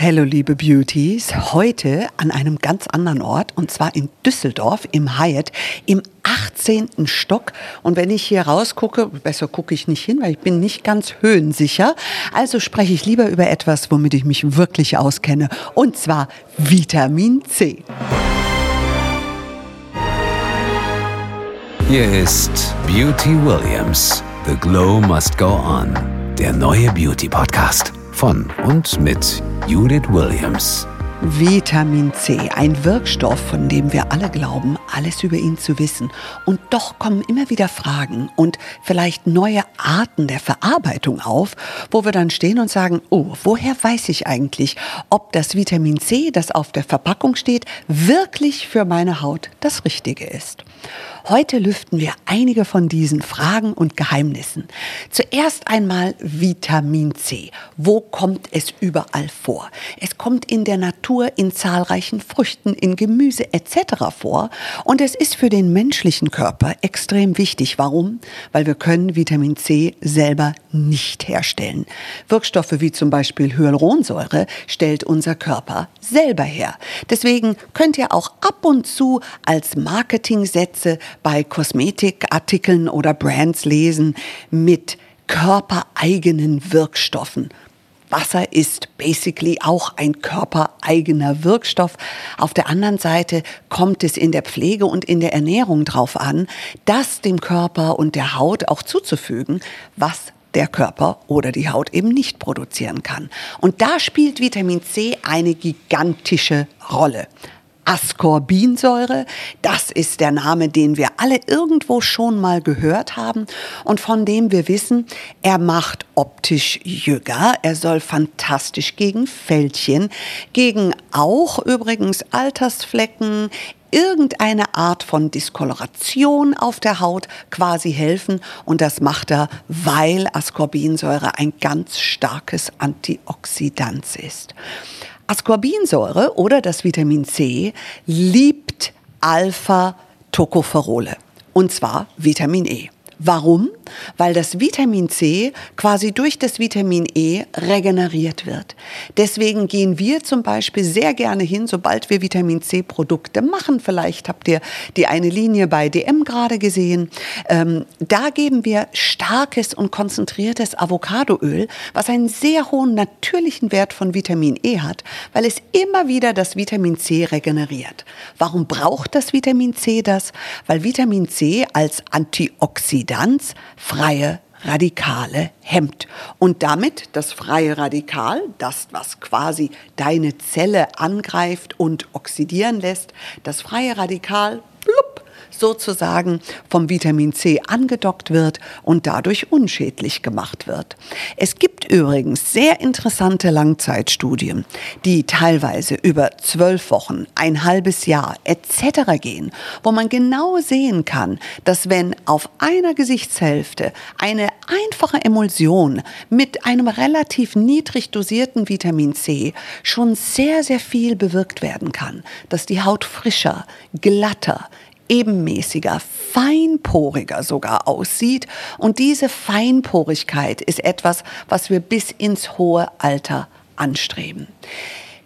Hallo liebe Beauties, heute an einem ganz anderen Ort und zwar in Düsseldorf im Hyatt im 18. Stock und wenn ich hier rausgucke, besser gucke ich nicht hin, weil ich bin nicht ganz höhensicher, also spreche ich lieber über etwas, womit ich mich wirklich auskenne und zwar Vitamin C. Hier ist Beauty Williams. The Glow Must Go On. Der neue Beauty Podcast von und mit Judith Williams. Vitamin C, ein Wirkstoff, von dem wir alle glauben, alles über ihn zu wissen. Und doch kommen immer wieder Fragen und vielleicht neue Arten der Verarbeitung auf, wo wir dann stehen und sagen, oh, woher weiß ich eigentlich, ob das Vitamin C, das auf der Verpackung steht, wirklich für meine Haut das Richtige ist? Heute lüften wir einige von diesen Fragen und Geheimnissen. Zuerst einmal Vitamin C. Wo kommt es überall vor? Es kommt in der Natur in zahlreichen Früchten, in Gemüse etc. vor und es ist für den menschlichen Körper extrem wichtig. Warum? Weil wir können Vitamin C selber nicht herstellen. Wirkstoffe wie zum Beispiel Hyaluronsäure stellt unser Körper selber her. Deswegen könnt ihr auch ab und zu als Marketingsätze bei Kosmetikartikeln oder Brands lesen mit körpereigenen Wirkstoffen. Wasser ist basically auch ein körpereigener Wirkstoff. Auf der anderen Seite kommt es in der Pflege und in der Ernährung darauf an, das dem Körper und der Haut auch zuzufügen, was der Körper oder die Haut eben nicht produzieren kann. Und da spielt Vitamin C eine gigantische Rolle. Ascorbinsäure. Das ist der Name, den wir alle irgendwo schon mal gehört haben und von dem wir wissen, er macht optisch jünger. Er soll fantastisch gegen Fältchen, gegen auch übrigens Altersflecken, irgendeine Art von Diskoloration auf der Haut quasi helfen. Und das macht er, weil Ascorbinsäure ein ganz starkes Antioxidant ist. Ascorbinsäure oder das Vitamin C liebt Alpha-Tocopherole und zwar Vitamin E. Warum? Weil das Vitamin C quasi durch das Vitamin E regeneriert wird. Deswegen gehen wir zum Beispiel sehr gerne hin, sobald wir Vitamin C Produkte machen. Vielleicht habt ihr die eine Linie bei DM gerade gesehen. Ähm, da geben wir starkes und konzentriertes Avocadoöl, was einen sehr hohen natürlichen Wert von Vitamin E hat, weil es immer wieder das Vitamin C regeneriert. Warum braucht das Vitamin C das? Weil Vitamin C als Antioxidant freie Radikale hemmt. Und damit das freie Radikal, das, was quasi deine Zelle angreift und oxidieren lässt, das freie Radikal sozusagen vom Vitamin C angedockt wird und dadurch unschädlich gemacht wird. Es gibt übrigens sehr interessante Langzeitstudien, die teilweise über zwölf Wochen, ein halbes Jahr etc. gehen, wo man genau sehen kann, dass wenn auf einer Gesichtshälfte eine einfache Emulsion mit einem relativ niedrig dosierten Vitamin C schon sehr, sehr viel bewirkt werden kann, dass die Haut frischer, glatter, ebenmäßiger, feinporiger sogar aussieht. Und diese Feinporigkeit ist etwas, was wir bis ins hohe Alter anstreben.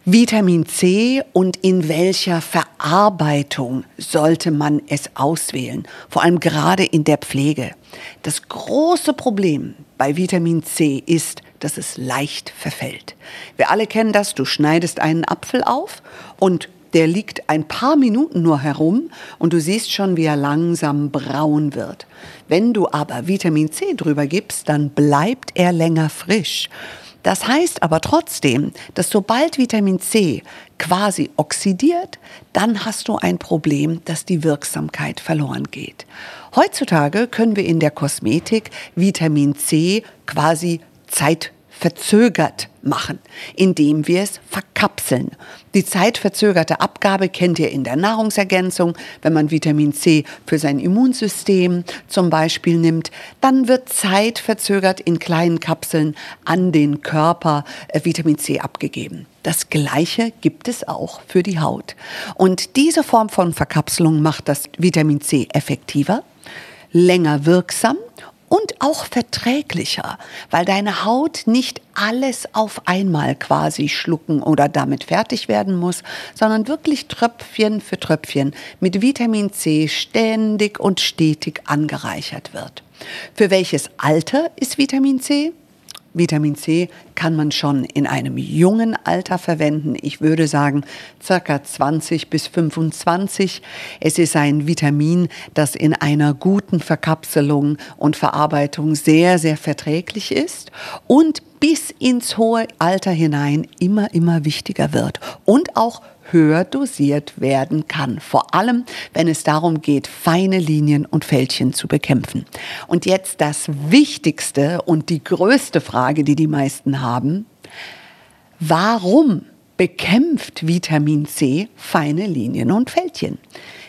Vitamin C und in welcher Verarbeitung sollte man es auswählen, vor allem gerade in der Pflege. Das große Problem bei Vitamin C ist, dass es leicht verfällt. Wir alle kennen das, du schneidest einen Apfel auf und der liegt ein paar Minuten nur herum und du siehst schon, wie er langsam braun wird. Wenn du aber Vitamin C drüber gibst, dann bleibt er länger frisch. Das heißt aber trotzdem, dass sobald Vitamin C quasi oxidiert, dann hast du ein Problem, dass die Wirksamkeit verloren geht. Heutzutage können wir in der Kosmetik Vitamin C quasi Zeit verzögert machen, indem wir es verkapseln. Die zeitverzögerte Abgabe kennt ihr in der Nahrungsergänzung. Wenn man Vitamin C für sein Immunsystem zum Beispiel nimmt, dann wird zeitverzögert in kleinen Kapseln an den Körper äh, Vitamin C abgegeben. Das Gleiche gibt es auch für die Haut. Und diese Form von Verkapselung macht das Vitamin C effektiver, länger wirksam und auch verträglicher, weil deine Haut nicht alles auf einmal quasi schlucken oder damit fertig werden muss, sondern wirklich Tröpfchen für Tröpfchen mit Vitamin C ständig und stetig angereichert wird. Für welches Alter ist Vitamin C? Vitamin C kann man schon in einem jungen Alter verwenden. Ich würde sagen circa 20 bis 25. Es ist ein Vitamin, das in einer guten Verkapselung und Verarbeitung sehr, sehr verträglich ist und bis ins hohe Alter hinein immer, immer wichtiger wird und auch höher dosiert werden kann. Vor allem, wenn es darum geht, feine Linien und Fältchen zu bekämpfen. Und jetzt das Wichtigste und die größte Frage, die die meisten haben. Warum bekämpft Vitamin C feine Linien und Fältchen?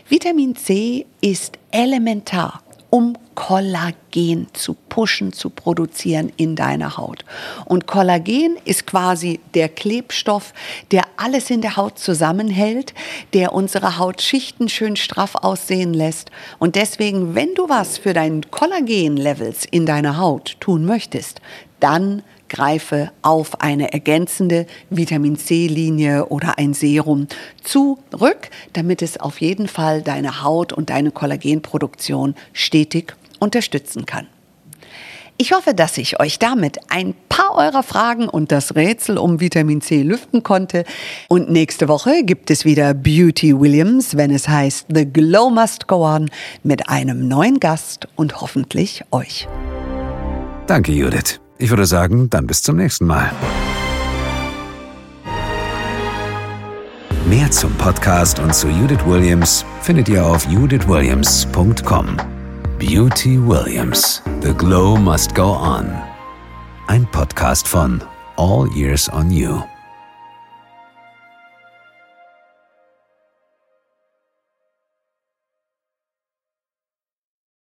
Vitamin C ist elementar um Kollagen zu pushen, zu produzieren in deiner Haut. Und Kollagen ist quasi der Klebstoff, der alles in der Haut zusammenhält, der unsere Hautschichten schön straff aussehen lässt. Und deswegen, wenn du was für deinen Kollagen-Levels in deiner Haut tun möchtest, dann greife auf eine ergänzende Vitamin C-Linie oder ein Serum zurück, damit es auf jeden Fall deine Haut und deine Kollagenproduktion stetig unterstützen kann. Ich hoffe, dass ich euch damit ein paar eurer Fragen und das Rätsel um Vitamin C lüften konnte. Und nächste Woche gibt es wieder Beauty Williams, wenn es heißt The Glow Must Go On, mit einem neuen Gast und hoffentlich euch. Danke, Judith. Ich würde sagen, dann bis zum nächsten Mal. Mehr zum Podcast und zu Judith Williams findet ihr auf judithwilliams.com. Beauty Williams. The Glow Must Go On. Ein Podcast von All Years on You.